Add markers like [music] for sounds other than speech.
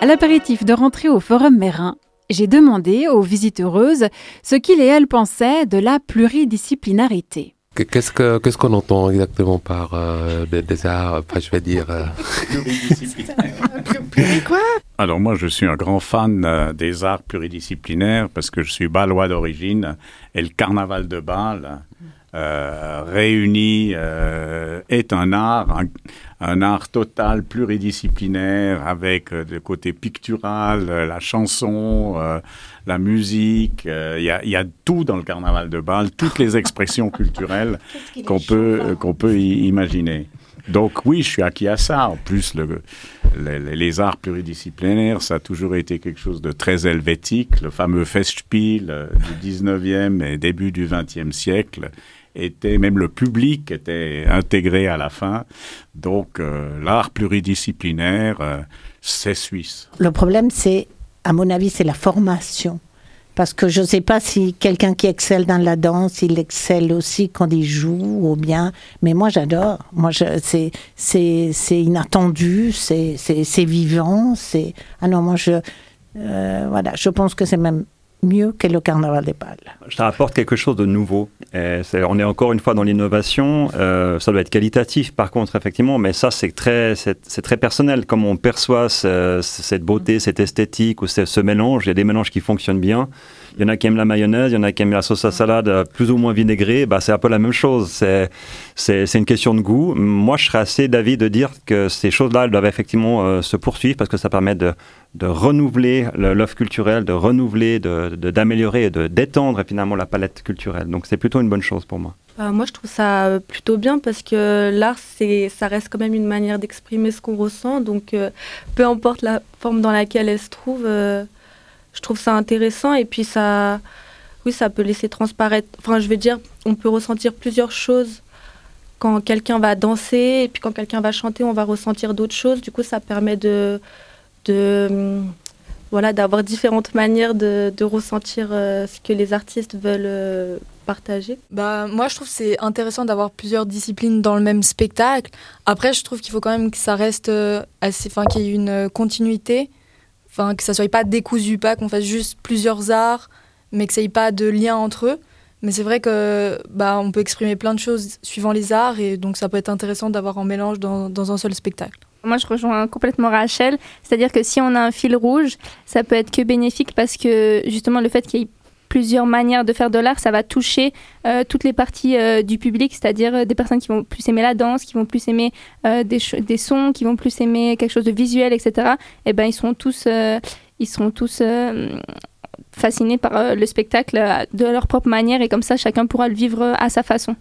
À l'apéritif de rentrer au Forum Mérin, j'ai demandé aux visiteuses ce qu'ils et elles pensaient de la pluridisciplinarité. Qu'est-ce qu'on ce qu'on entend exactement par euh, des, arts, enfin, je vais dire... Euh... [laughs] quoi? Alors moi, je suis un grand fan euh, des arts pluridisciplinaires parce que je suis balois d'origine et le carnaval de Bâle euh, réuni est un art, un, art total pluridisciplinaire avec le côté pictural, la chanson, la musique, euh, il y, a, tout dans le carnaval de Bâle, toutes les expressions culturelles [laughs] qu'on peut, euh, qu'on peut imaginer. Donc oui, je suis acquis à ça. En plus, le, les, arts pluridisciplinaires, ça a toujours été quelque chose de très helvétique. Le fameux Festspiel euh, du 19e et début du 20e siècle était, même le public était intégré à la fin. Donc l'art pluridisciplinaire, c'est suisse. Le problème, c'est à mon avis, c'est la formation. Parce que je ne sais pas si quelqu'un qui excelle dans la danse, il excelle aussi quand il joue ou bien. Mais moi, j'adore. Moi, c'est, c'est, inattendu, c'est, vivant. C'est, ah non, moi, je, euh, voilà, je pense que c'est même mieux que le carnaval des pales. Ça apporte quelque chose de nouveau. On est encore une fois dans l'innovation. Euh, ça doit être qualitatif, par contre, effectivement, mais ça, c'est très, très personnel. Comme on perçoit cette beauté, cette esthétique ou ce, mélange, il y a des mélanges qui fonctionnent bien. Il y en a qui aiment la mayonnaise, il y en a qui aiment la sauce à salade euh, plus ou moins vinaigrée. Bah, c'est un peu la même chose. C'est, une question de goût. Moi, je serais assez d'avis de dire que ces choses-là doivent effectivement euh, se poursuivre parce que ça permet de, de renouveler l'offre culturelle, de renouveler, de, d'améliorer et d'étendre finalement la palette culturelle. Donc c'est plutôt une bonne chose pour moi. Bah, moi, je trouve ça euh, plutôt bien parce que l'art, ça reste quand même une manière d'exprimer ce qu'on ressent. Donc, peu importe la forme dans laquelle elle se trouve, je trouve ça intéressant et puis ça, oui, ça peut laisser transparaître. Enfin, je veux dire, on peut ressentir plusieurs choses quand quelqu'un va danser et puis quand quelqu'un va chanter, on va ressentir d'autres choses. Du coup, ça permet de, de voilà, d'avoir différentes manières de, ressentir euh, ce que les artistes veulent euh, partager. Bah, moi, je trouve que c'est intéressant d'avoir plusieurs disciplines dans le même spectacle. Après, je trouve qu'il faut quand même que ça reste euh, assez, enfin, qu'il y ait une continuité enfin que ça soit pas décousu, pas qu'on fasse juste plusieurs arts, mais que ça ait pas de lien entre eux. Mais c'est vrai que bah on peut exprimer plein de choses suivant les arts et donc ça peut être intéressant d'avoir un mélange dans, dans un seul spectacle. Moi, je rejoins complètement Rachel. C'est-à-dire que si on a un fil rouge, ça peut être que bénéfique parce que justement, le fait qu'il y ait plusieurs manières de faire de l'art, ça va toucher euh, toutes les parties euh, du public, c'est-à-dire euh, des personnes qui vont plus aimer la danse, qui vont plus aimer des, des, sons, qui vont plus aimer quelque chose de visuel, etc. Et eh ben ils seront tous, ils seront tous fascinés par le spectacle de leur propre manière et comme ça chacun pourra le vivre à sa façon.